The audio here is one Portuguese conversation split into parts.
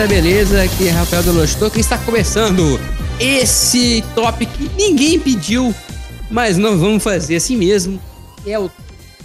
galera, beleza? Aqui é Rafael Delostor que está começando esse top que ninguém pediu, mas nós vamos fazer assim mesmo. É o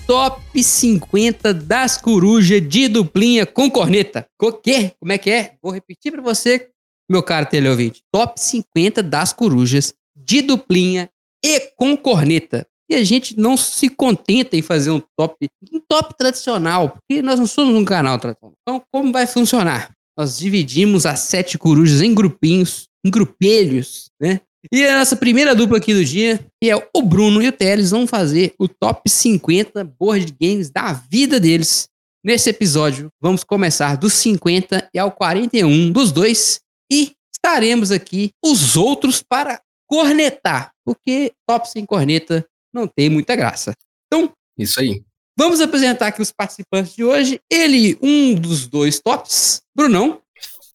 top 50 das corujas de duplinha com corneta. O quê? Como é que é? Vou repetir para você, meu caro teleouvinte. Top 50 das corujas de duplinha e com corneta. E a gente não se contenta em fazer um top, um top tradicional, porque nós não somos um canal tradicional. Então, como vai funcionar? Nós dividimos as sete corujas em grupinhos, em grupelhos, né? E a nossa primeira dupla aqui do dia, que é o Bruno e o Teles, vão fazer o top 50 board games da vida deles. Nesse episódio, vamos começar dos 50 e ao 41 dos dois. E estaremos aqui os outros para cornetar, porque top sem corneta não tem muita graça. Então, isso aí. Vamos apresentar aqui os participantes de hoje. Ele, um dos dois tops, Brunão.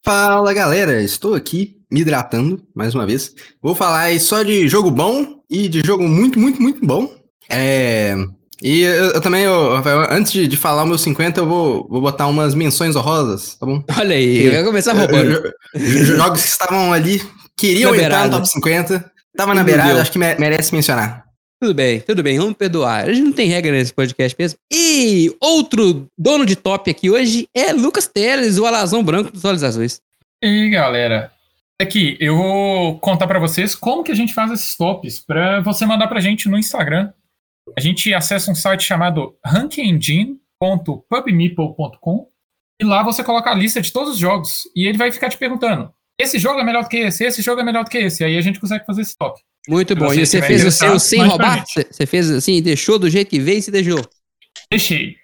Fala galera, estou aqui me hidratando mais uma vez. Vou falar só de jogo bom e de jogo muito, muito, muito bom. É. E eu, eu também, eu, antes de, de, falar o meu 50, eu vou, vou botar umas menções honrosas, tá bom? Olha aí, eu, vai começar roubando. Jogos que estavam ali, queriam entrar no top 50, tava na beirada, acho que merece mencionar. Tudo bem, tudo bem, vamos perdoar. A gente não tem regra nesse podcast mesmo. E outro dono de top aqui hoje é Lucas Teles, o alazão branco dos olhos azuis. E galera. Aqui, eu vou contar para vocês como que a gente faz esses tops, para você mandar pra gente no Instagram. A gente acessa um site chamado rankingengine.pubmeeple.com e lá você coloca a lista de todos os jogos e ele vai ficar te perguntando: esse jogo é melhor do que esse, esse jogo é melhor do que esse. Aí a gente consegue fazer esse top. Muito bom. Você e você fez o seu sem roubar? Você fez assim, deixou do jeito que veio e se deixou? Deixei.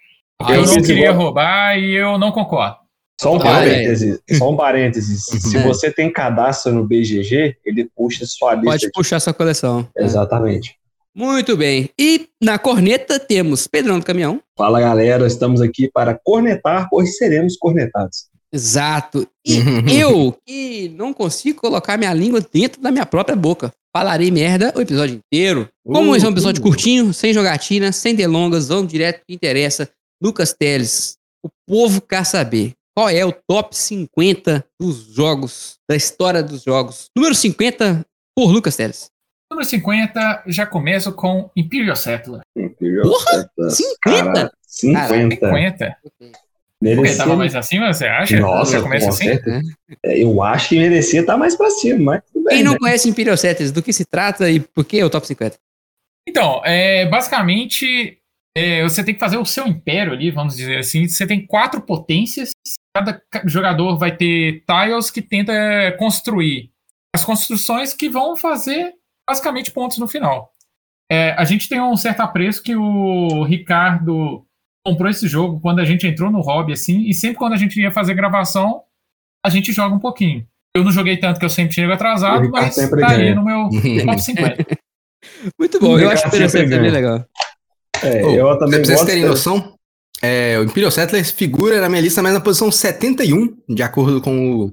eu não queria roubar e eu não concordo. Só um parênteses, só um parênteses. Se você tem cadastro no BGG, ele puxa sua lista. Pode puxar sua coleção. Exatamente. Muito bem. E na corneta temos Pedrão do Caminhão. Fala galera, estamos aqui para cornetar, pois seremos cornetados. Exato. E eu, que não consigo colocar minha língua dentro da minha própria boca, falarei merda o episódio inteiro. Como uh, esse é um episódio uh. curtinho, sem jogatina, sem delongas, vamos direto que interessa. Lucas Teles, o povo quer saber qual é o top 50 dos jogos, da história dos jogos. Número 50 por Lucas Teles. Número 50, já começo com Imperial Settler. Imperial Porra, Settler. 50? Cara, 50. 50? Merecia... Porque tava mais acima, você acha? Nossa, com assim? certeza. É, eu acho que merecia estar tá mais pra cima, mas tudo bem. Quem não né? conhece Imperial Setters, do que se trata e por que é o top 50? Então, é, basicamente, é, você tem que fazer o seu império ali, vamos dizer assim. Você tem quatro potências. Cada jogador vai ter tiles que tenta construir as construções que vão fazer basicamente pontos no final. É, a gente tem um certo apreço que o Ricardo comprou esse jogo quando a gente entrou no hobby, assim, e sempre quando a gente ia fazer gravação, a gente joga um pouquinho. Eu não joguei tanto que eu sempre chego atrasado, mas tá ganha. aí no meu top 50. Muito bom, eu acho que o bem legal. É, oh, eu também pra vocês terem noção, é, o Imperial Settlers figura na minha lista, mas na posição 71, de acordo com o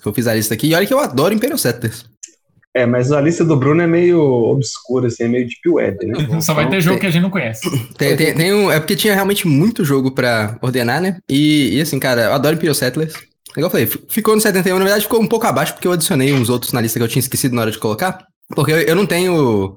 que eu fiz a lista aqui. E olha que eu adoro Imperial Settlers. É, mas a lista do Bruno é meio obscura, assim, é meio deep web, né? Só vai ter jogo tem, que a gente não conhece. Tem, tem, tem, um, é porque tinha realmente muito jogo pra ordenar, né? E, e assim, cara, eu adoro Imperial Settlers. Igual eu falei, ficou no 71, na verdade ficou um pouco abaixo, porque eu adicionei uns outros na lista que eu tinha esquecido na hora de colocar. Porque eu, eu não tenho.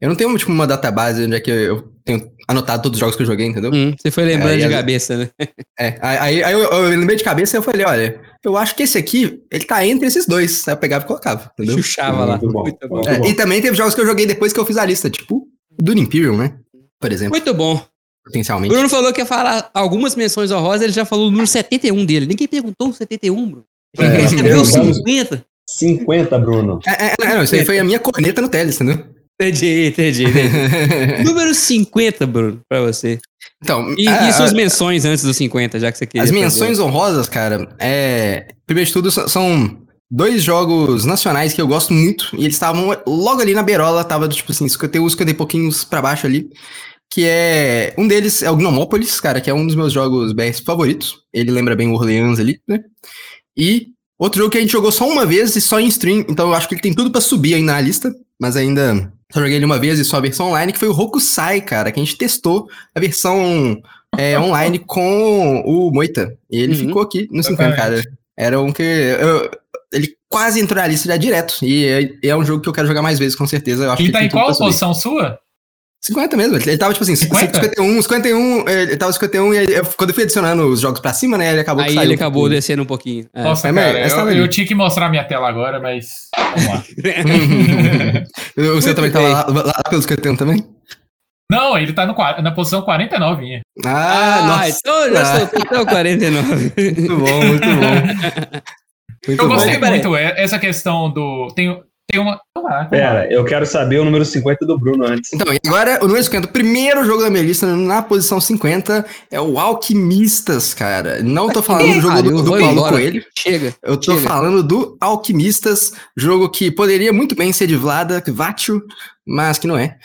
Eu não tenho, tipo, uma database onde é que eu tenho anotado todos os jogos que eu joguei, entendeu? Hum, você foi lembrando é, de cabeça, né? É, aí, aí eu, eu, lembrei de cabeça e eu falei, olha, eu acho que esse aqui, ele tá entre esses dois. Aí eu pegava e colocava, entendeu? Chuchava lá. Muito bom. Muito bom. É, e também teve jogos que eu joguei depois que eu fiz a lista, tipo do Imperium, né? Por exemplo. Muito bom. Potencialmente. Bruno falou que ia falar algumas menções honrosas, ele já falou o número 71 dele. Ninguém perguntou o 71, Bruno. É, ele viu 50. 50, Bruno. É, é, não, isso aí foi a minha corneta no Teles, entendeu? Entendi, entendi. entendi. Número 50, Bruno, pra você. Então, e, a, e suas a, menções antes dos 50, já que você queria. As menções fazer. honrosas, cara, é. Primeiro de tudo, são dois jogos nacionais que eu gosto muito. E eles estavam logo ali na beirola, tava tipo assim, 51, 50 e pouquinhos pra baixo ali. Que é. Um deles é o Gnomópolis, cara, que é um dos meus jogos BRs favoritos. Ele lembra bem o Orleans ali, né? E outro jogo que a gente jogou só uma vez e só em stream, então eu acho que ele tem tudo para subir aí na lista, mas ainda só joguei ele uma vez e só a versão online, que foi o Hokusai, cara, que a gente testou a versão é, online com o Moita. E ele uhum. ficou aqui no 50, cara. Era um que. eu- ele quase entrou na lista já direto. E é, é um jogo que eu quero jogar mais vezes, com certeza. Eu acho Ele que tá em qual posição sua? 50 mesmo. Ele tava tipo assim, 50? 51, 51. Ele tava 51 e aí, eu- quando eu fui adicionando os jogos pra cima, né? Ele acabou Aí ele um acabou pouquinho. descendo um pouquinho. É. Nossa, É, cara, eu, ali. eu tinha que mostrar minha tela agora, mas. Vamos lá. o seu também tava bem. lá, lá pelos 51 também? Não, ele tá no, na posição 49. minha. Ah, Ah, nossa. então eu já soltei até o 49. Muito bom, muito bom. Muito Eu bom. gostei Peraí. muito é- essa questão do. Tem, tem uma. Lá. Pera, eu quero saber o número 50 do Bruno antes. Então, e agora, o número 50, o primeiro jogo da minha lista, na posição 50, é o Alquimistas, cara. Não tô falando do jogo do, Paulo. Coelho. Chega. Eu tô chega. falando do Alquimistas, jogo que poderia muito bem ser de Vlada Kvatio, mas que não é.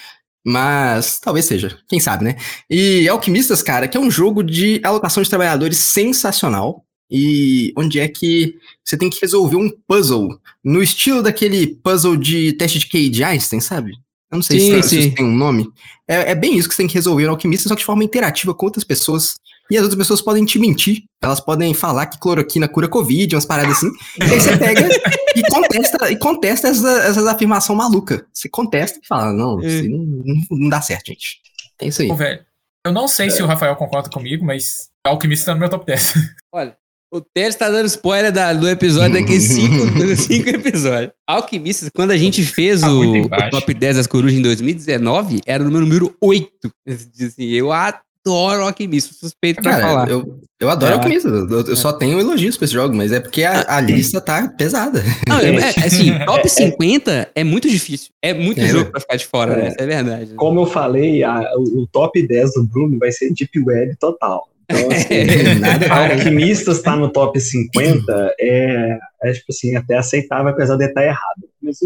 Mas talvez seja, quem sabe, né? E Alquimistas, cara, que é um jogo de alocação de trabalhadores sensacional. E onde é que você tem que resolver um puzzle no estilo daquele puzzle de teste de K de Einstein, sabe? Eu não sei Sim, se, tem, se sim. isso tem um nome. É, é bem isso que você tem que resolver no Alquimista, só que de forma interativa com outras pessoas. E as outras pessoas podem te mentir. Elas podem falar que cloroquina cura Covid, umas paradas assim. E aí você pega e contesta, e contesta essa, essas afirmações malucas. Você contesta e fala, não, É. não, não, não dá certo, gente. É isso aí. Pô, velho. Eu não sei se o Rafael concorda comigo, mas Alquimista tá no meu top 10. Olha, o Teles tá dando spoiler da- do episódio daqui cinco, cinco episódios. Alquimistas, quando a gente fez Tá o, o top 10 das corujas em 2019, era o meu número 8. Assim, eu adoro Alquimistas, suspeito pra Cara, falar. eu, eu adoro É. Alquimista. Eu, eu só tenho elogios pra esse jogo, mas é porque a, a lista tá pesada. Não, é, é, assim, top 50 é muito difícil. É muito É, jogo né? pra ficar de fora, né? É. Isso é verdade. Como eu falei, a- o, o top 10 do Bruno vai ser Deep Web total. Então, assim, Nada Alquimistas tá no top 50 é, é tipo assim, até aceitável, apesar de estar errado. Mas,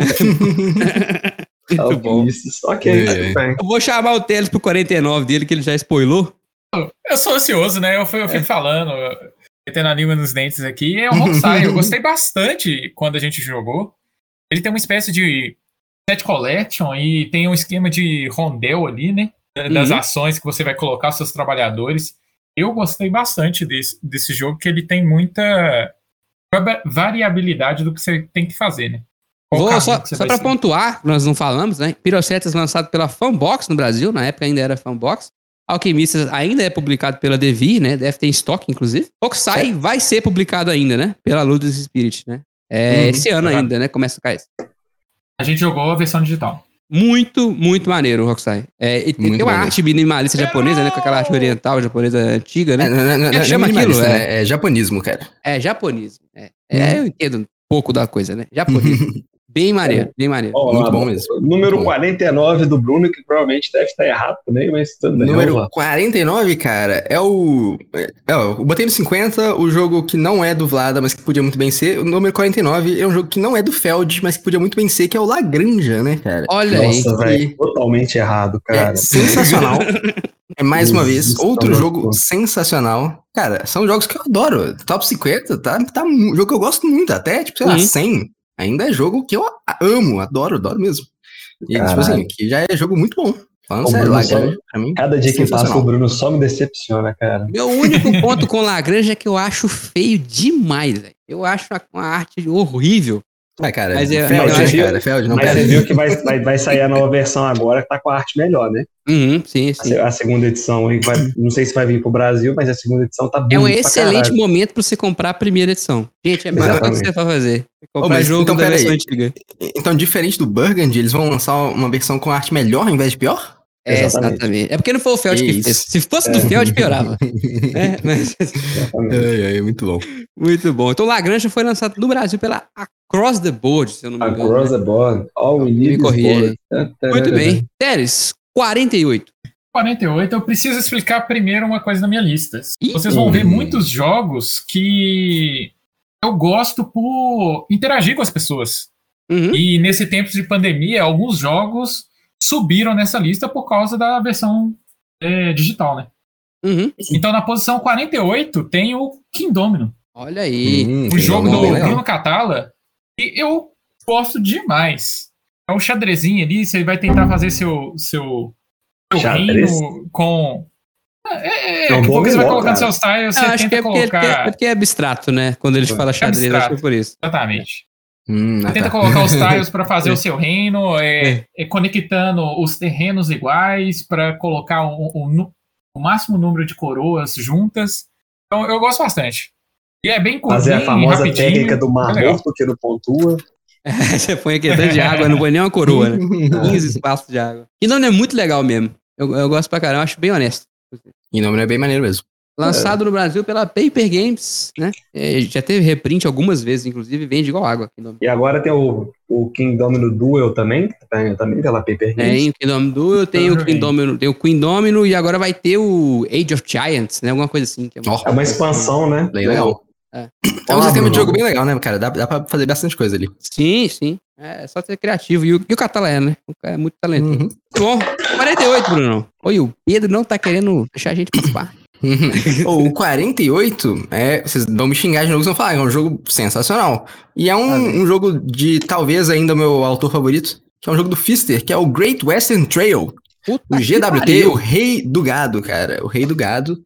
Muito bom. Ok, É, tudo é. bem. Eu vou chamar o Teles pro 49 dele, que ele já spoilou. Eu sou ansioso, né? Eu, fui- eu fico falando, metendo a língua nos dentes aqui. É o Rockstar. eu gostei bastante quando a gente jogou. Ele tem uma espécie de set collection e tem um esquema de rondel ali, né? Das Uhum. ações que você vai colocar os seus trabalhadores. Eu gostei bastante desse, desse jogo, que ele tem muita va- variabilidade do que você tem que fazer, né? Qual Vou só, só seguir. pontuar, nós não falamos, né? Pirocetas lançado pela Fanbox no Brasil, na época ainda era Fanbox. Alquimistas ainda é publicado pela Devi, né? Deve ter em estoque, inclusive. Oxai vai ser publicado ainda, né? Pela Ludus Spirit, né? É, Uhum, esse ano ainda, né? Começa a cair. A gente jogou a versão digital. Muito, muito maneiro o Rockstar. É, tem uma arte minimalista japonesa, né? Com aquela arte oriental japonesa antiga, É, né? não, não, não, é não é chama aquilo? É- né? É japonismo, cara. É, japonismo. É, É, eu entendo um pouco da coisa, né? Japonismo. bem maneiro, bem maneiro. Ó, Muito lá, bom mesmo. Número Muito bom. 49 do Bruno, que provavelmente deve estar errado também, mas tudo bem. Número lá. 49, cara, é o. É, eu botei no 50 o jogo que não é do Vlada, mas que podia muito bem ser. O número 49 é um jogo que não é do Feld, mas que podia muito bem ser, que é o Lagranja, né, cara? Olha aí. Nossa, velho, e- totalmente errado, cara. É sensacional. É mais uma vez, outro jogo sensacional. Cara, são jogos que eu adoro. Top 50, tá? tá um jogo que eu gosto muito. Até, tipo, sei lá, Uhum. 100. Ainda é jogo que eu amo, adoro, adoro mesmo. E, tipo Caralho. assim, que já é jogo muito bom. Falando sério, só- pra mim. Cada dia que passa, o Bruno só me decepciona, cara. Meu único ponto com Lagrange é que eu acho feio demais, velho. Eu acho uma arte horrível. Mas, cara, Mas é- Feld, eu acho- cara, Feld, não Mas perde. você viu que vai, vai, vai sair a nova versão agora, que tá com a arte melhor, né? Uhum, sim, A, sim. se- a segunda edição, aí vai- não sei se vai vir pro Brasil, mas a segunda edição tá É um excelente momento pra você comprar a primeira edição. Gente, é a melhor coisa que você vai fazer. É Comprar mas jogo então, da versão aí. antiga. Então, diferente do Burgundy, eles vão lançar uma versão com arte melhor ao invés de pior? É, Exatamente. exatamente. É porque não foi o Feld que fez. Se fosse do Feld, piorava. É, mas- Exatamente. É, é, muito bom. muito bom. Então, Lagrange foi lançado no Brasil pela Across the Board, se eu não me engano. Across né? the board, all we Me need is corrija board. Muito bem. Teres, 48. 48, eu preciso explicar primeiro uma coisa na minha lista. Ih. Vocês vão ver muitos jogos que eu gosto por interagir com as pessoas. Uhum. E nesse tempo de pandemia, alguns jogos subiram nessa lista por causa da versão é, digital, né? Uhum. Então, na posição 48 tem o Kingdomino, Olha aí. Hum, o jogo do legal. Bruno Catala. E eu gosto demais. É um xadrezinho ali, você vai tentar fazer seu, seu, seu Xadrez? reino com. É, é, É um a bom pouco você vai colocando cara. seus tiles, você acho que tenta é porque, colocar. porque- porque é abstrato, né? Quando eles falam xadrez, acho que é abstrato. por isso. Exatamente. Hum, ah, Você tenta tá. colocar os tiles para fazer É. o seu reino, é, é conectando os terrenos iguais para colocar o, o o máximo número de coroas juntas. Então eu gosto bastante. E é bem Fazer a curtinho, famosa técnica do mar é legal. morto que não pontua. Você põe aqui tanto de água, não põe nem uma coroa, né? 15 espaços de água. E não é muito legal mesmo. Eu, eu gosto pra caramba, acho bem honesto. E o nome é bem maneiro mesmo. Lançado no Brasil pela Paper Games, né? É, já teve reprint algumas vezes, inclusive vende igual água. Kingdom. E agora tem o, o King Domino Duel também, que tá- também pela Paper Games. Tem o Kingdom Duel, tem o. Queen Domino, tem o Queen Domino e agora vai ter o Age of Giants, né? Alguma coisa assim. Que é É uma expansão, né? Legal. É. É um Olá, sistema de jogo bem legal, né, cara? Dá, dá pra fazer bastante coisa ali. Sim, sim. É só ser criativo. E o, e o Catala é, né? O cara é muito talentoso. Uhum. Muito bom. 48, Bruno. Oi, o Pedro não tá querendo deixar a gente participar. Ô, o 48, é, vocês vão me xingar de novo, vocês vão falar, é um jogo sensacional. E é um, Ah, um jogo de, talvez ainda o meu autor favorito, que é um jogo do Fister, que é o Great Western Trail. Puta O GWT, o rei do gado, cara. O rei do gado.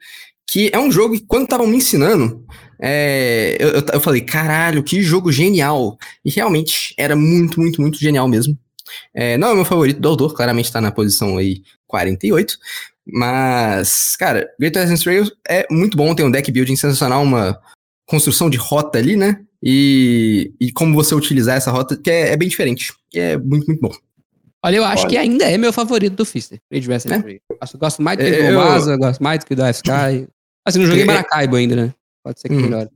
Que é um jogo que, quando estavam me ensinando, é, eu, eu, eu falei, caralho, que jogo genial. E realmente era muito, muito, muito genial mesmo. É, não é o meu favorito do autor, claramente tá na posição aí 48. Mas, cara, Great Western Trail é muito bom, tem um deck building sensacional, uma construção de rota ali, né? E, e como você utilizar essa rota, que é, é bem diferente. Que é muito, muito bom. Olha, eu acho Olha. que ainda é meu favorito do Fister. Rage Wrestling É? 3. Gosto, gosto mais do que Eu- do Masa, gosto mais do que do Sky. Assim, não joguei É- Maracaibo ainda, né? Pode ser que Uhum. melhore.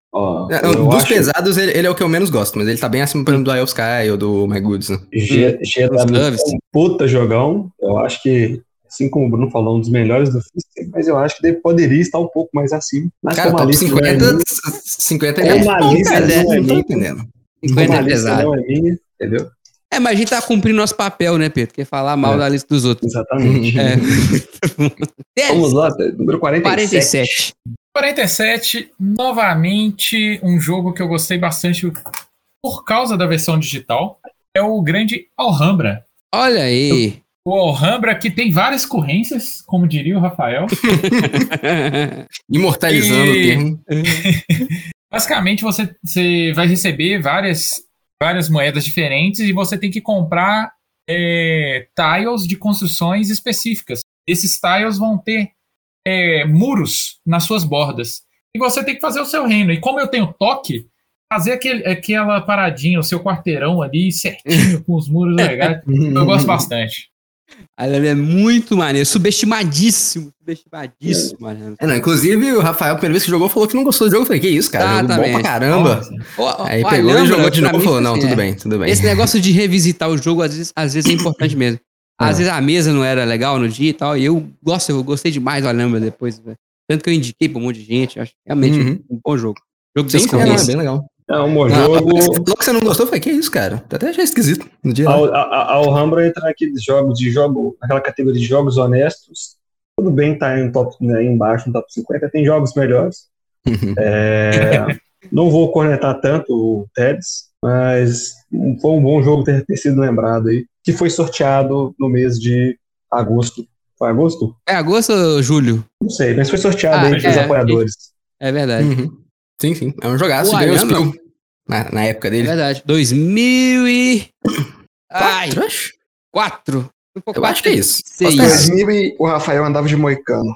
É, eu dos acho pesados, ele, ele é o que eu menos gosto, mas ele tá bem acima, por exemplo, do Isle Sky ou do My Goods, né? G- Doves. é um puta jogão. Eu acho que, assim como o Bruno falou, um dos melhores do Fister, mas eu acho que ele poderia estar um pouco mais acima. Mas Cara, top lista não é 50, minha, 50 Como é a bom, lista cara, não é não tô minha. entendendo. 50 como a é pesado. não é minha, entendeu? É, mas a gente tá cumprindo nosso papel, né, Pedro? Que é falar mal É. da lista dos outros. Exatamente. É. Vamos lá, número 47. 47. 47, novamente, um jogo que eu gostei bastante por causa da versão digital. É o grande Alhambra. Olha aí. O Alhambra que tem várias corrências, como diria o Rafael. Imortalizando E- o termo. Basicamente, você, você vai receber várias, várias moedas diferentes e você tem que comprar é, tiles de construções específicas. Esses tiles vão ter é, muros nas suas bordas. E você tem que fazer o seu reino. E como eu tenho toque, fazer aquele, aquela paradinha, o seu quarteirão ali certinho, com os muros legais. Eu gosto bastante. Ele é muito maneiro. Subestimadíssimo. Subestimadíssimo, mano. É, não, inclusive, o Rafael, a primeira vez que jogou, falou que não gostou do jogo. Eu falei, que isso, cara? Jogo bom pra caramba. Nossa. Ó, Aí ó, pegou e jogou de novo e falou, não, assim, tudo é. bem, tudo bem. Esse negócio de revisitar o jogo, às vezes, às vezes é importante mesmo. Às É. vezes a mesa não era legal no dia e tal, e eu gosto, eu gostei demais do Alhambra depois, velho. Tanto que eu indiquei pra um monte de gente, acho realmente Uhum. um bom jogo. Jogo bem é bem legal. É um bom Ah, jogo. Logo que você não gostou, falei, que isso, cara? Até achei esquisito no dia. A, lá. a, a Alhambra entra naqueles jogos de jogo, naquela categoria de jogos honestos. Tudo bem tá em top, né, embaixo no top 50, tem jogos melhores. É, não vou cornetar tanto o Teds, mas foi um bom jogo ter, ter sido lembrado aí, que foi sorteado no mês de agosto. Foi agosto? É agosto ou julho? Não sei, mas foi sorteado Ah, aí entre os é, apoiadores. É verdade. Uhum. Sim, sim. É um jogaço. O Ganhou os Alhambra- Spill na, na época É dele. verdade. 2000 e... Ai, Quatro, acho? 4. Eu acho que é isso. Errado. 2000 e o Rafael andava de moicano.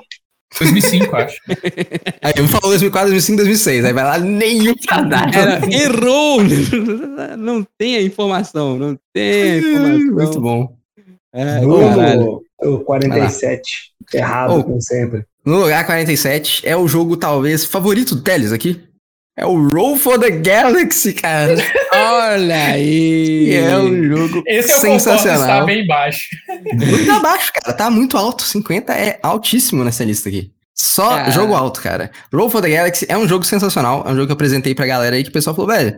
2005, acho. Aí me falou 2004, 2005, 2006. Aí vai lá, nenhum pra dar. Era, errou! Não tem a informação, não tem a informação. Muito bom. É. Bruno, o 47. Errado, Oh. como sempre. No lugar 47 é o jogo, talvez, favorito do Teles aqui. É o Roll for the Galaxy, cara. Olha aí! Que é um jogo Esse eu concordo está sensacional. bem baixo. Muito abaixo, cara. Tá muito alto. 50 é altíssimo nessa lista aqui. Só Cara. jogo alto, cara. Roll for the Galaxy é um jogo sensacional. É um jogo que eu apresentei pra galera aí que o pessoal falou, velho.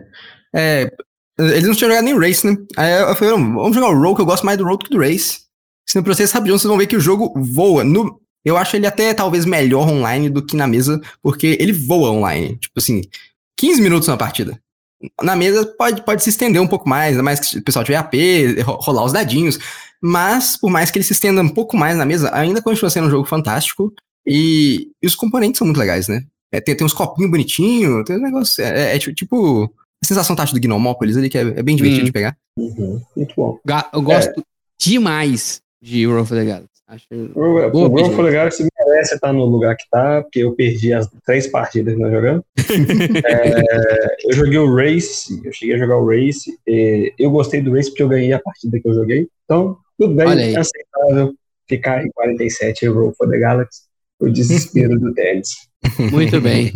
É, eles não tinham jogado nem Race, né? Aí eu falei, "Não, vamos jogar o Roll, que eu gosto mais do Roll do que do Race. Se no processo rapidão, vocês vão ver que o jogo voa. No, eu acho ele até talvez melhor online do que na mesa, porque ele voa online. Tipo assim, 15 minutos na partida. Na mesa pode, pode se estender um pouco mais, ainda mais que o pessoal tiver AP, ro- rolar os dadinhos. Mas, por mais que ele se estenda um pouco mais na mesa, ainda continua sendo um jogo fantástico. E, e os componentes são muito legais, né? É, tem, tem uns copinhos bonitinhos, tem um negócio. É, é tipo, tipo a sensação tátil do Gnomópolis ali, que é, é bem divertido Hum. de pegar. Uhum, muito bom. Ga- Eu gosto demais de World of the Galaxy. Acho O Boa o of the Galaxy merece estar no lugar que tá, porque eu perdi as três partidas que nós jogamos. É, eu joguei o Race, eu cheguei a jogar o Race, e eu gostei do Race porque eu ganhei a partida que eu joguei. Então, tudo bem, é aceitável ficar em 47 em World of the Galaxy, o desespero do Tênis. muito bem.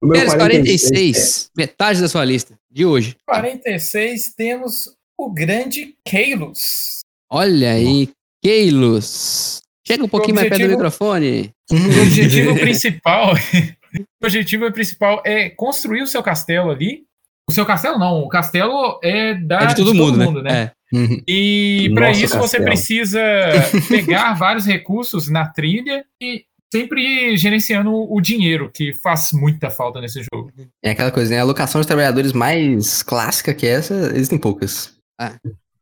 O meu Teles 46, 46, metade da sua lista de hoje. 46 temos o grande Keilos. Olha aí, Keilos. Chega um pouquinho mais perto do objetivo- microfone. O objetivo principal, o objetivo principal é construir o seu castelo ali. O seu castelo não, o castelo é da É de todo mundo, né? É. Uhum. E para isso você castelo. precisa pegar vários recursos na trilha e sempre gerenciando o dinheiro, que faz muita falta nesse jogo. É aquela coisa, né? A alocação de trabalhadores mais clássica que essa, existem poucas.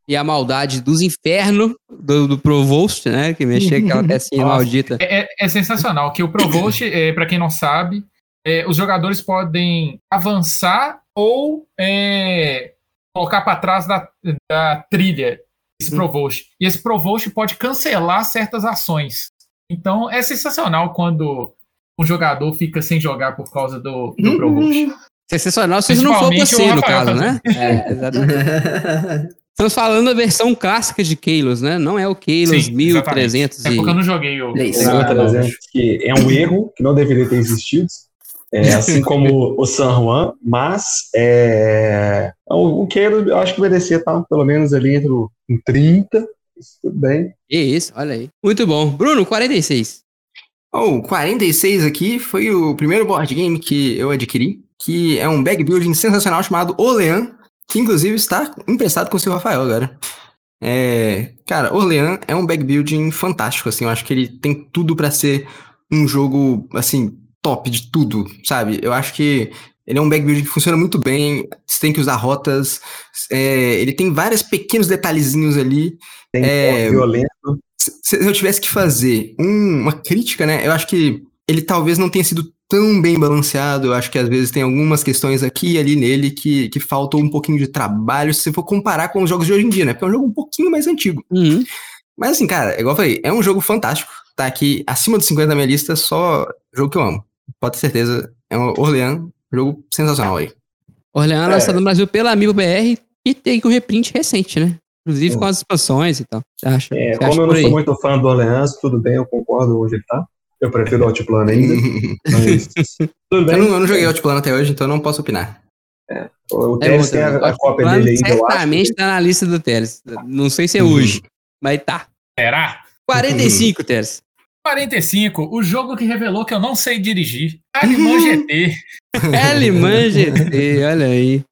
E a maldade dos infernos do, do Provost, né? Que mexia com aquela pecinha Nossa. maldita. É, é- é sensacional que o Provost, é, para quem não sabe, é, os jogadores podem avançar ou é, colocar para trás da, da trilha esse Hum. Provost. E esse Provost pode cancelar certas ações. Então é sensacional quando um jogador fica sem jogar por causa do, do Provost. Sensacional se não for você, no caso, né? É, exatamente. Estamos falando da versão clássica de Keilos, né? Não é o Keilos Sim, 1300 É e... porque eu não joguei o. O- exemplo, que é um erro que não deveria ter existido. É, assim como o San Juan, mas é, o Keiro eu acho que merecia estar pelo menos ali entre o em 30, isso tudo bem. Que isso, olha aí. Muito bom. Bruno, 46. Oh, 46 aqui foi o primeiro board game que eu adquiri, que é um bag building sensacional chamado Orlean, que inclusive está emprestado com o seu Rafael agora. É, cara, Orlean é um bag building fantástico, assim, eu acho que ele tem tudo pra ser um jogo, assim, top de tudo, sabe? Eu acho que ele é um bag building que funciona muito bem, você tem que usar rotas, é, ele tem vários pequenos detalhezinhos ali, Tem É, violento. se se eu tivesse que fazer um- uma crítica, né? Eu acho que ele talvez não tenha sido tão bem balanceado. Eu acho que às vezes tem algumas questões aqui e ali nele que, que faltou um pouquinho de trabalho se você for comparar com os jogos de hoje em dia, né? Porque é um jogo um pouquinho mais antigo. Uhum. Mas assim, cara, igual eu falei, é um jogo fantástico. Tá aqui acima dos 50 da minha lista, só jogo que eu amo. Pode ter certeza. É um Orlean, jogo sensacional aí. Orleans É. lançado no Brasil pela Amigo BR e tem um reprint recente, né? Inclusive É. com as expansões e tal. Você acha? É, como acha eu não sou muito fã do Orleans, tudo bem, eu concordo onde ele tá. Eu prefiro o Altiplano ainda. Mas tudo eu, bem. não, eu não joguei Outplano até hoje, então eu não posso opinar. O É Teres bom tem a, a cópia dele ainda, eu acho. Certamente tá na lista do Teres. Não sei se é Uhum. hoje, mas tá. Será? 45, Teres. 45, o jogo que revelou que eu não sei dirigir. Alemão GT. L-Man GT, olha aí.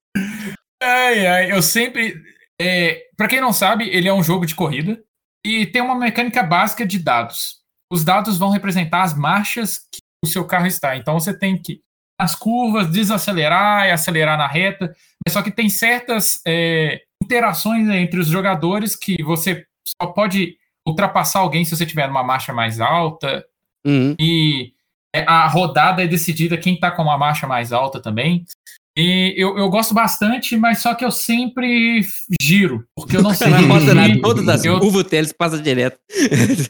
Ai, ai, eu sempre. É, para quem não sabe, ele é um jogo de corrida e tem uma mecânica básica de dados. Os dados vão representar as marchas que o seu carro está. Então você tem que, nas curvas, desacelerar e acelerar na reta. Mas só que tem certas é, interações entre os jogadores que você só pode ultrapassar alguém se você tiver numa marcha mais alta. Uhum. E é, a rodada é decidida quem tá com uma marcha mais alta também. E eu, eu gosto bastante, mas só que eu sempre giro, porque eu não sei. Nada, todas as eu, curvas o Teles passa direto.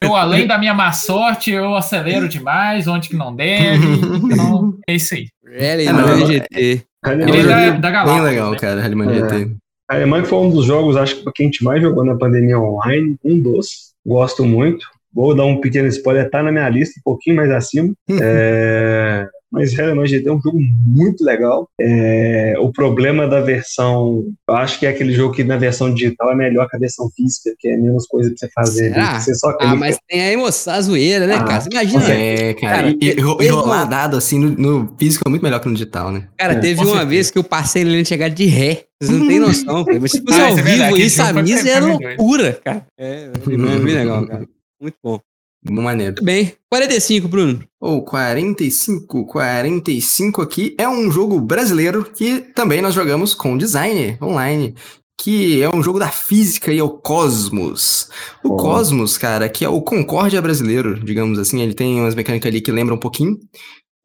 eu, além da minha má sorte, eu acelero demais, onde que não deve. Então, é isso aí. L-Man não, GT. Alemã, Ele é da, da Bem Galápagos. legal, né? cara, Rally É. GT. Alemã que foi um dos jogos, acho que a gente mais jogou na pandemia online, um dos. Gosto muito. Vou dar um pequeno spoiler, tá na minha lista, um pouquinho mais acima. É, Mas GT é um jogo muito legal. É, O problema da versão. Eu acho que é aquele jogo que na versão digital é melhor que a versão física, que é menos coisa pra você fazer. Né? Você só Ah, clica. mas tem a emoção, a zoeira, né, Ah, cara? Você imagina. É, cara, Cara, e, e, ro- mesmo- rolar dado assim no, no físico é muito melhor que no digital, né? Cara, É, teve uma certeza. vez que eu passei ele chegar de ré. Vocês não têm noção, cara. Mas se fosse Ah, ao isso é verdade, vivo, aquele isso a missa é loucura, cara. É, bem, bem legal, cara. Muito bom. Maneiro. Muito bem. 45, Bruno. Ou 45, 45 aqui é um jogo brasileiro que também nós jogamos com design online, que é um jogo da física e é o Cosmos. O Oh. Cosmos, cara, que é o Concórdia brasileiro, digamos assim, ele tem umas mecânicas ali que lembram um pouquinho.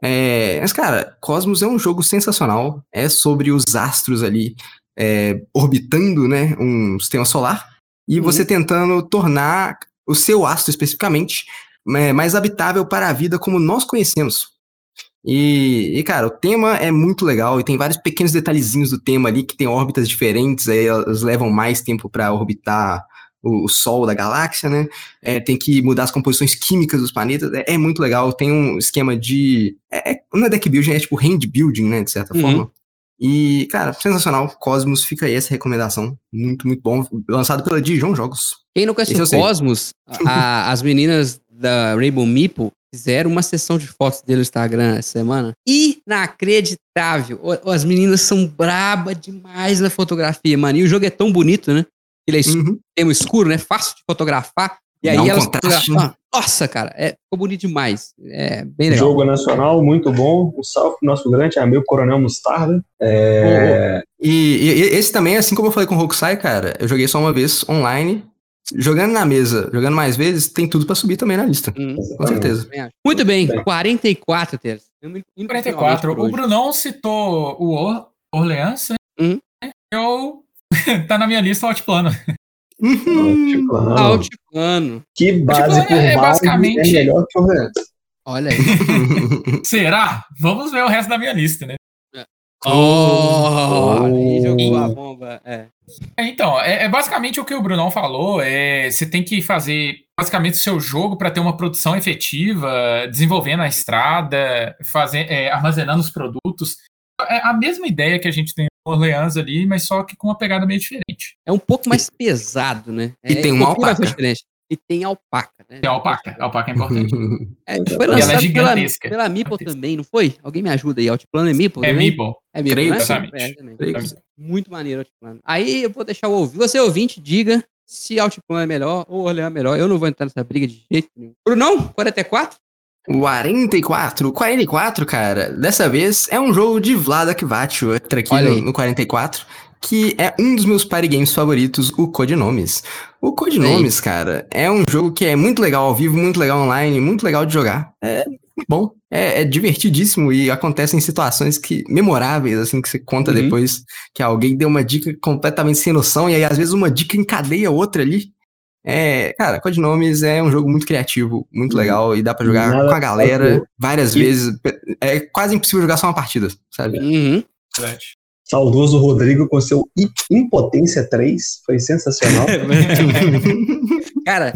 É, mas, cara, Cosmos é um jogo sensacional. É sobre os astros ali é, orbitando, né, um sistema solar e Uhum. você tentando tornar o seu astro especificamente é, mais habitável para a vida como nós conhecemos. E, e, cara, o tema é muito legal e tem vários pequenos detalhezinhos do tema ali que tem órbitas diferentes, aí elas levam mais tempo para orbitar o, o Sol da galáxia, né? É, tem que mudar as composições químicas dos planetas. É, é muito legal. Tem um esquema de. É, é- não é deck building, é tipo hand building, né? De certa Uhum. forma. E, cara, sensacional. Cosmos, fica aí essa recomendação. Muito, muito bom. Lançado pela Dijon Jogos. Quem não conhece Esse o. Cosmos, a- as meninas da Rainbow Meeple fizeram uma sessão de fotos dele no Instagram essa semana. Inacreditável. As meninas são braba demais na fotografia, mano. E o jogo é tão bonito, né? Ele é escuro, Uhum. tema escuro, né? Fácil de fotografar. E aí um elas contraste, fotografam- Nossa, cara, é, ficou bonito demais. É bem legal. Jogo nacional, muito bom. Um salve pro nosso grande amigo Coronel Mostarda. É, E, e- e esse também, assim como eu falei com o Hokusai, cara, eu joguei só uma vez online. Jogando na mesa, jogando mais vezes, tem tudo pra subir também na lista. Hum, Com certeza. Muito bem, Bem. 44, Teres. Indo- indo 44. finalmente por O. Brunão citou o Or Orleans, né? Uhum. Eu. tá na minha lista o Altiplano. Uhum. ah, Altiplano. que base por é base basicamente- é melhor que o Orleans. Olha aí. Será? Vamos ver o resto da minha lista, né? Oh, aí jogou Oh. a bomba. É. É, Então, é, é basicamente o que o Brunão falou. É, você tem que fazer basicamente o seu jogo para ter uma produção efetiva, desenvolvendo a estrada, fazer, é, armazenando os produtos. É a mesma ideia que a gente tem Orleans ali, mas só que com uma pegada meio diferente. É um pouco mais pesado, né? E É tem um uma alpaca. diferente. E tem alpaca, né? Tem a alpaca. A alpaca é importante. É, foi E ela é lançado pela, gigantesca. pela Meeple Gigantesca. também, não foi? Alguém me ajuda aí. Altiplano é Meeple? É também? Meeple. É Meeple, Creio né? sim. É, sim. Muito maneiro Altiplano. Aí eu vou deixar o ouvinte. Você ouvinte, diga se Altiplano é melhor ou Orleans é melhor. Eu não vou entrar nessa briga de jeito nenhum. Brunão, 44? 44. 44, cara. Dessa vez é um jogo de Vlada Kvatio, entra aqui no, no 44, que é um dos meus party games favoritos, o Codinomes. O Codinomes, cara, é um jogo que é muito legal ao vivo, muito legal online, muito legal de jogar. É bom. É, é divertidíssimo e acontecem situações que memoráveis, assim, que você conta Uhum. depois que alguém deu uma dica completamente sem noção e aí às vezes uma dica encadeia outra ali. É, cara, Codinomes é um jogo muito criativo, muito Uhum. legal e dá pra jogar Nada com a galera várias E- vezes. É quase impossível jogar só uma partida, sabe? Uhum. Verdade. Saudoso Rodrigo com seu Impotência 3. Foi sensacional. Cara,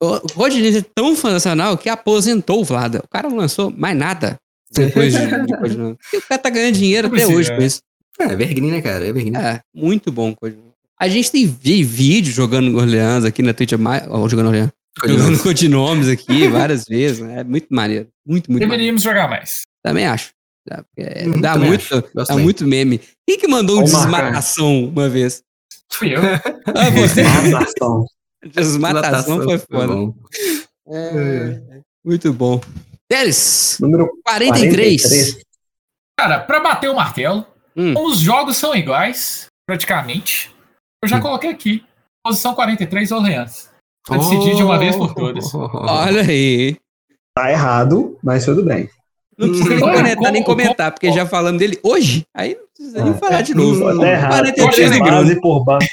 o, o é tão sensacional que aposentou o Vlada. O cara não lançou mais nada depois de, de. E o cara tá ganhando dinheiro até precisa, hoje com é. isso. é, Evergreen, né, cara? Evergreen. É, muito bom Codinome. A gente tem vídeo jogando Orleans aqui na Twitch, mais, ó, jogando Orleans, jogando codinomes aqui várias vezes, né? É muito maneiro. Muito, muito maneiro. Deveríamos jogar mais. Também acho. Dá, é, Uhum, dá muito, acho. Dá muito meme. Quem que mandou um marcar. desmatação uma vez? Fui eu. Ah, você. Matação. desmatação foi foda. É, muito bom. Teles, Número 43. 43. Cara, pra bater o martelo, Hum. os jogos são iguais, praticamente. Eu já coloquei aqui. Posição 43, Orleans. Pra decidir de uma vez por todas. Olha aí. Tá errado, mas tudo bem. Não precisa nem Olha, comentar, como- nem comentar, porque já falando dele hoje, aí não precisa nem É. falar de novo. Tá errado. 43 de base por base.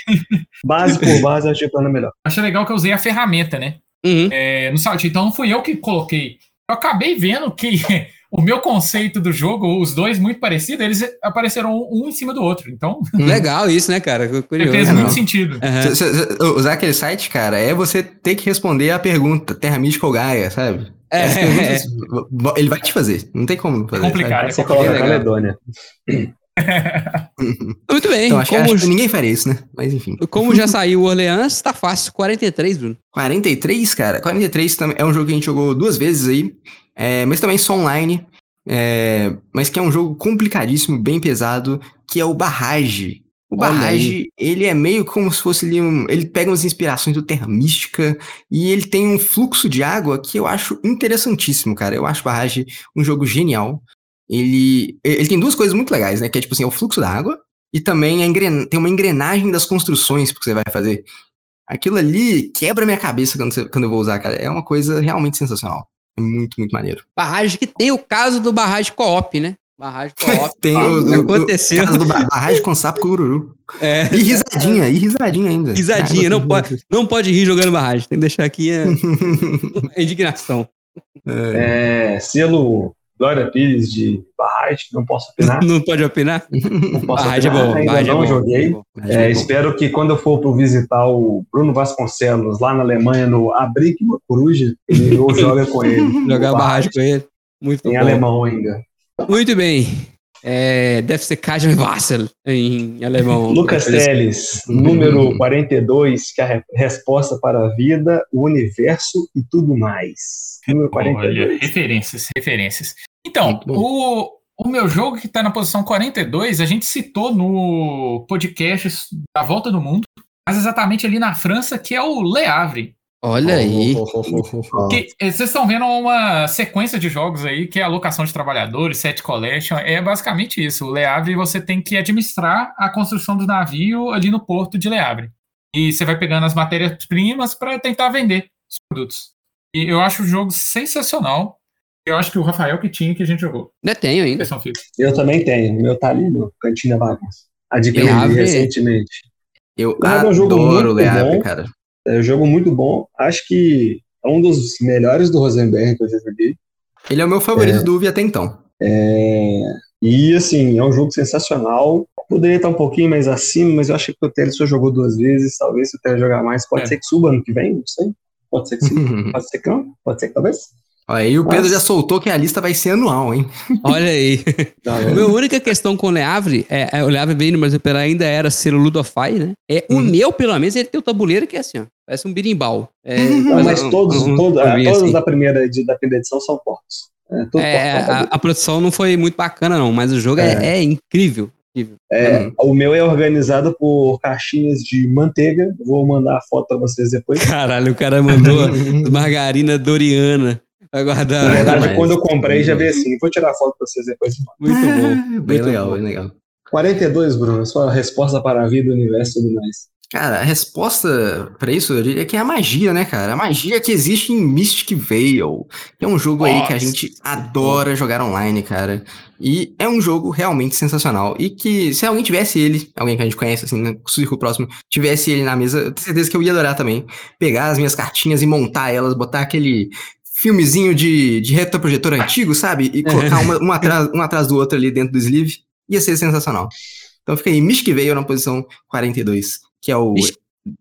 Base por base, eu achei plano melhor. Achei legal que eu usei a ferramenta, né? Uhum. É, no site. Então não fui eu que coloquei. Eu acabei vendo que o meu conceito do jogo, os dois muito parecidos, eles apareceram um, em cima do outro. Então, Legal isso, né, cara? Curioso. fez é, muito não. sentido. Cê- usar aquele site, cara, é você ter que responder a pergunta, Terra Mística ou Gaia, sabe? É, é, Ele vai te fazer, não tem como É fazer. complicado. É você coloca. Caledônia. Muito bem. Então, acho, como, acho que ninguém faria isso, né? Mas enfim. como já saiu o Orleans, tá fácil. 43, Bruno. 43, cara. 43 também é um jogo que a gente jogou duas vezes aí, é, mas também só online. é, mas que é um jogo complicadíssimo, bem pesado, que é o Barrage. O. Barrage, ele é meio como se fosse ali um. Ele pega umas inspirações do Terra Mística e ele tem um fluxo de água que eu acho interessantíssimo, cara. Eu acho Barrage um jogo genial. Ele, ele tem duas coisas muito legais, né? Que é tipo assim, é o fluxo da água e também engren... tem uma engrenagem das construções que você vai fazer. Aquilo ali quebra minha cabeça quando, você... quando eu vou usar, cara. É uma coisa realmente sensacional. É muito, muito maneiro. Barragem que tem o caso do barragem co-op, né? Barragem co-op. tem ah, o, aconteceu. O caso do barragem com sapo com ururu. É. E risadinha, e risadinha ainda. Risadinha, não pode, não pode rir jogando barragem. Tem que deixar aqui a, a indignação. É. é, selo Glória Pires de Barragem, não posso opinar. Não pode opinar? Não posso Barragem opinar, é bom, ainda não é bom, joguei. É, é espero que quando eu for para visitar o Bruno Vasconcelos lá na Alemanha, no Abrique uma Coruja, eu jogue com ele. Jogar barragem com ele. Muito em bom. alemão ainda. Muito bem. É, deve ser Kajan Vassel em alemão. Lucas Teles, número 42, que é a resposta para a vida, o universo e tudo mais. Número 42. Olha, referências, referências. Então, o, o meu jogo que está na posição 42, a gente citou no podcast da Volta do Mundo, mas exatamente ali na França, que é o Le Havre. Olha aí. Que, eh, vocês estão vendo uma sequência de jogos aí, que é alocação de trabalhadores, set collection, é basicamente isso. O Le Havre você tem que administrar a construção do navio ali no porto de Le Havre. E você vai pegando as matérias-primas para tentar vender os produtos. E eu acho o jogo sensacional. Eu acho que o Rafael que tinha que a gente jogou. Ainda tenho ainda. Eu também tenho. O meu tá ali no cantinho da bagunça. Adquiri recentemente. Eu adoro é jogo o Le Havre, cara. É um jogo muito bom. Acho que é um dos melhores do Rosenberg que eu já joguei. Ele é o meu favorito é, do UV até então. É, e assim, é um jogo sensacional. Poderia estar um pouquinho mais acima, mas eu acho que o Teles só jogou duas vezes. Talvez se o Teles jogar mais, pode é. ser que suba ano que vem, não sei. Pode ser que sim, pode ser que não, pode ser que talvez. Aí o Pedro Mas... já soltou que a lista vai ser anual, hein? Olha aí. Tá a minha única questão com o Leavre, é, é, o Leavre veio no Brasil pela ainda era ser o Ludofy, né? É, O uhum. meu, pelo menos, ele tem o tabuleiro que é assim, ó. Parece um birimbau. É, Não, mas todos, um, todos, todos assim. da primeira de, da primeira edição são fortes. É, é a, a, produção não foi muito bacana, não, mas o jogo é, é, é incrível. É, uhum. O meu é organizado por caixinhas de manteiga. Vou mandar a foto pra vocês depois. Caralho, o cara mandou margarina Doriana. Vai guardar. Na verdade, quando eu comprei, já veio assim. Vou tirar a foto pra vocês depois. Muito bom. bem legal, bem legal. 42, Bruno. Sua resposta para a vida, o universo e tudo mais. Cara, a resposta para isso eu diria que é a magia, né, cara? A magia que existe em Mystic Veil. Que é um jogo Nossa. aí que a gente adora jogar online, cara. E é um jogo realmente sensacional. E que se alguém tivesse ele, alguém que a gente conhece, assim, no círculo próximo, tivesse ele na mesa, eu tenho certeza que eu ia adorar também. Pegar as minhas cartinhas e montar elas, botar aquele filmezinho de, de retroprojetor antigo, sabe? E colocar uma, um, atrás, um atrás do outro ali dentro do sleeve. Ia ser sensacional. Então fica aí, Mystic Veil na posição 42 que é o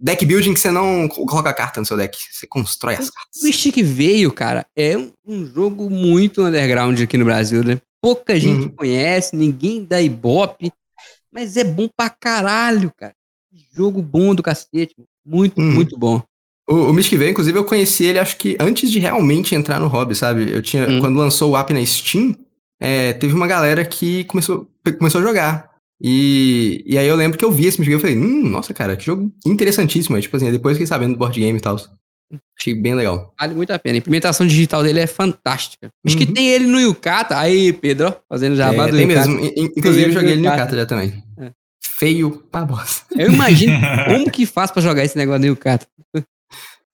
deck building que você não coloca a carta no seu deck, você constrói as cartas. O Mystic veio, cara, é um, jogo muito underground aqui no Brasil, né? Pouca gente uhum. conhece, ninguém dá ibope, mas é bom pra caralho, cara. Jogo bom do cacete, muito, uhum. muito bom. O, o Veio, inclusive, eu conheci ele acho que antes de realmente entrar no hobby, sabe? Eu tinha, uhum. quando lançou o app na Steam, é, teve uma galera que começou, começou a jogar. E, e aí eu lembro que eu vi esse jogo e falei, hum, nossa, cara, que jogo interessantíssimo. tipo assim, depois fiquei sabendo do board game e tal. Achei bem legal. Vale muito a pena. A implementação digital dele é fantástica. Acho uhum. que tem ele no Yukata. Aí, Pedro, fazendo jabá é, do tem mesmo. Inclusive, eu joguei ele no Yukata já também. É. Feio pra bosta. Eu imagino como que faz pra jogar esse negócio no Yukata.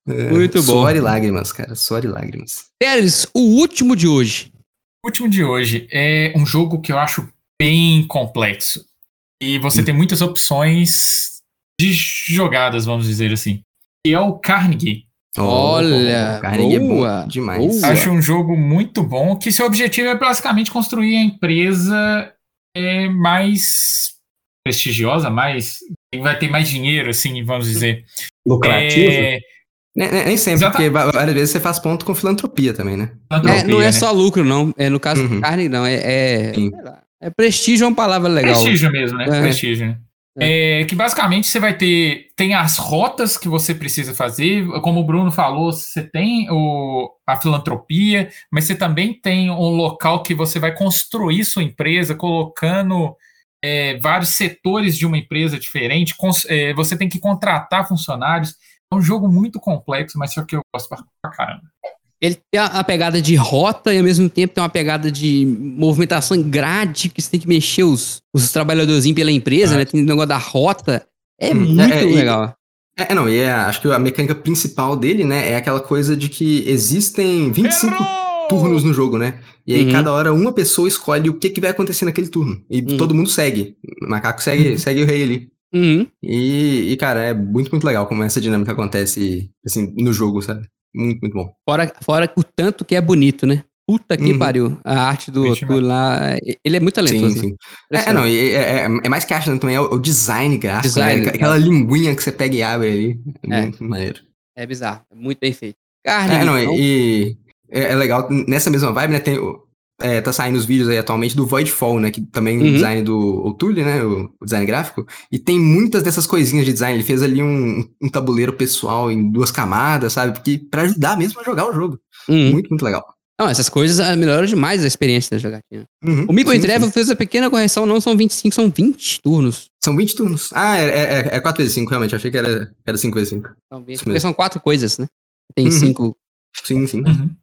É, muito bom. Suor e lágrimas, cara. Suor e lágrimas. Pérez, o último de hoje. O último de hoje é um jogo que eu acho bem complexo. E você hum. tem muitas opções de jogadas, vamos dizer assim. E é o Carnegie. Olha, Carnegie boa, é demais. Boa. Acho um jogo muito bom, que seu objetivo é basicamente construir a empresa é, mais prestigiosa, mais vai ter mais dinheiro, assim, vamos dizer. Lucrativo? É, nem sempre, porque várias vezes você faz ponto com filantropia também, né? É, não é né? só lucro, não. É, no caso uhum. do carne, não. É, é, é prestígio é uma palavra legal. Prestígio mesmo, né? É. Prestígio. Né? É. é. que basicamente você vai ter. Tem as rotas que você precisa fazer. Como o Bruno falou, você tem o, a filantropia, mas você também tem um local que você vai construir sua empresa, colocando é, vários setores de uma empresa diferente. É, você tem que contratar funcionários. É um jogo muito complexo, mas só que eu gosto pra, caramba. Ele tem a pegada de rota e ao mesmo tempo tem uma pegada de movimentação em grade, que você tem que mexer os, os trabalhadorzinhos pela empresa, É. né? Tem o negócio da rota. É Hum, muito é, e- legal. É, não, e é, acho que a mecânica principal dele, né, é aquela coisa de que existem 25 Errou! turnos no jogo, né? E aí Uhum. cada hora uma pessoa escolhe o que, que vai acontecer naquele turno. E Uhum. todo mundo segue. O macaco segue, segue o rei ali. Uhum. E, e, cara, é muito, muito legal como essa dinâmica acontece, assim, no jogo, sabe? Muito, muito bom. Fora, fora o tanto que é bonito, né? Puta que Uhum. pariu. A arte do Vixe, Otto lá. Ele é muito talentoso. Sim, né? sim. É, é, não, e é, é, é mais que arte né, também, é o, o design gráfico, Design, né? Aquela linguinha que você pega e abre ali. É, É. muito maneiro. É bizarro. É muito bem feito. Carne, É, não, então, e é, é legal, nessa mesma vibe, né, tem, o- é, tá saindo os vídeos aí atualmente do Voidfall, né, que também é Uhum. o design do O'Toole, né, o, o design gráfico, e tem muitas dessas coisinhas de design, ele fez ali um, um tabuleiro pessoal em duas camadas, sabe, porque pra ajudar mesmo a jogar o jogo. uhum. Muito, muito legal. Não, essas coisas ah, melhoram demais a experiência da jogatina. Uhum, O Mico sim. fez a pequena correção, não são 25, são 20 turnos. São 20 turnos. Ah, é, é, é 4 vezes 5, realmente, eu achei que era, era 5 vezes 5. São 20, Isso porque são quatro coisas, né? Tem Uhum. cinco. Sim, sim. Uhum.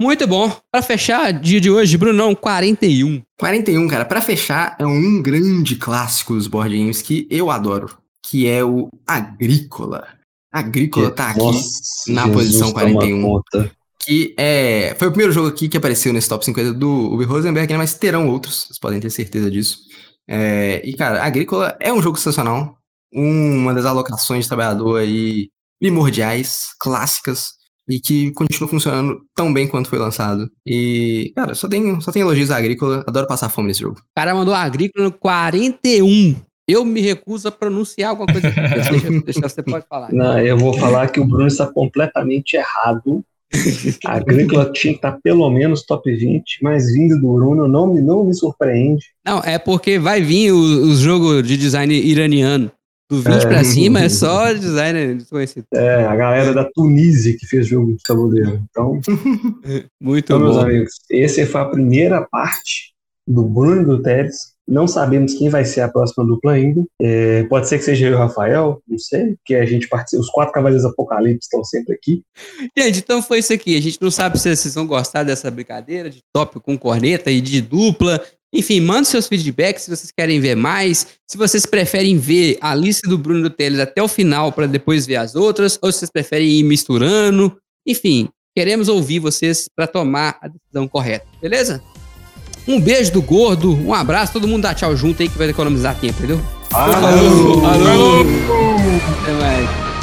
Muito bom. Pra fechar, dia de hoje, Brunão, 41. 41, cara, pra fechar, é um grande clássico dos board games que eu adoro, que é o Agrícola. Agrícola tá aqui. Nossa, na Jesus posição toma 41. conta. que é, foi o primeiro jogo aqui que apareceu nesse top 50 do Uwe Rosenberg, né, mas terão outros, vocês podem ter certeza disso. É, e, cara, Agrícola é um jogo sensacional, uma das alocações de trabalhador aí primordiais, clássicas, e que continua funcionando tão bem quanto foi lançado. E, cara, só tem, só tem elogios à Agrícola, adoro passar fome nesse jogo. O cara mandou agrícola no 41. Eu me recuso a pronunciar alguma coisa. deixa, deixa, você pode falar. Não, eu vou falar que o Bruno está completamente errado. A Agrícola tinha que estar pelo menos top 20, mas vindo do Bruno não me, não me surpreende. Não, é porque vai vir o- os jogos de design iraniano. Do 20 É. pra cima é só design desconhecido. É, a galera da Tunísia que fez jogo de tabuleiro. Então, Muito então meus bom. amigos, essa foi a primeira parte do Bruno e do Teres. Não sabemos quem vai ser a próxima dupla ainda. É, pode ser que seja eu e o Rafael, não sei, porque a gente participa, os quatro Cavaleiros Apocalipse estão sempre aqui. Gente, então foi isso aqui. A gente não sabe se vocês vão gostar dessa brincadeira de top com corneta e de dupla. Enfim, manda seus feedbacks se vocês querem ver mais. Se vocês preferem ver a lista do Bruno do Teles até o final para depois ver as outras, ou se vocês preferem ir misturando. Enfim, queremos ouvir vocês para tomar a decisão correta, beleza? Um beijo do gordo, um abraço, todo mundo dá tchau junto aí que vai economizar tempo, entendeu? Falou! Falou! Até mais.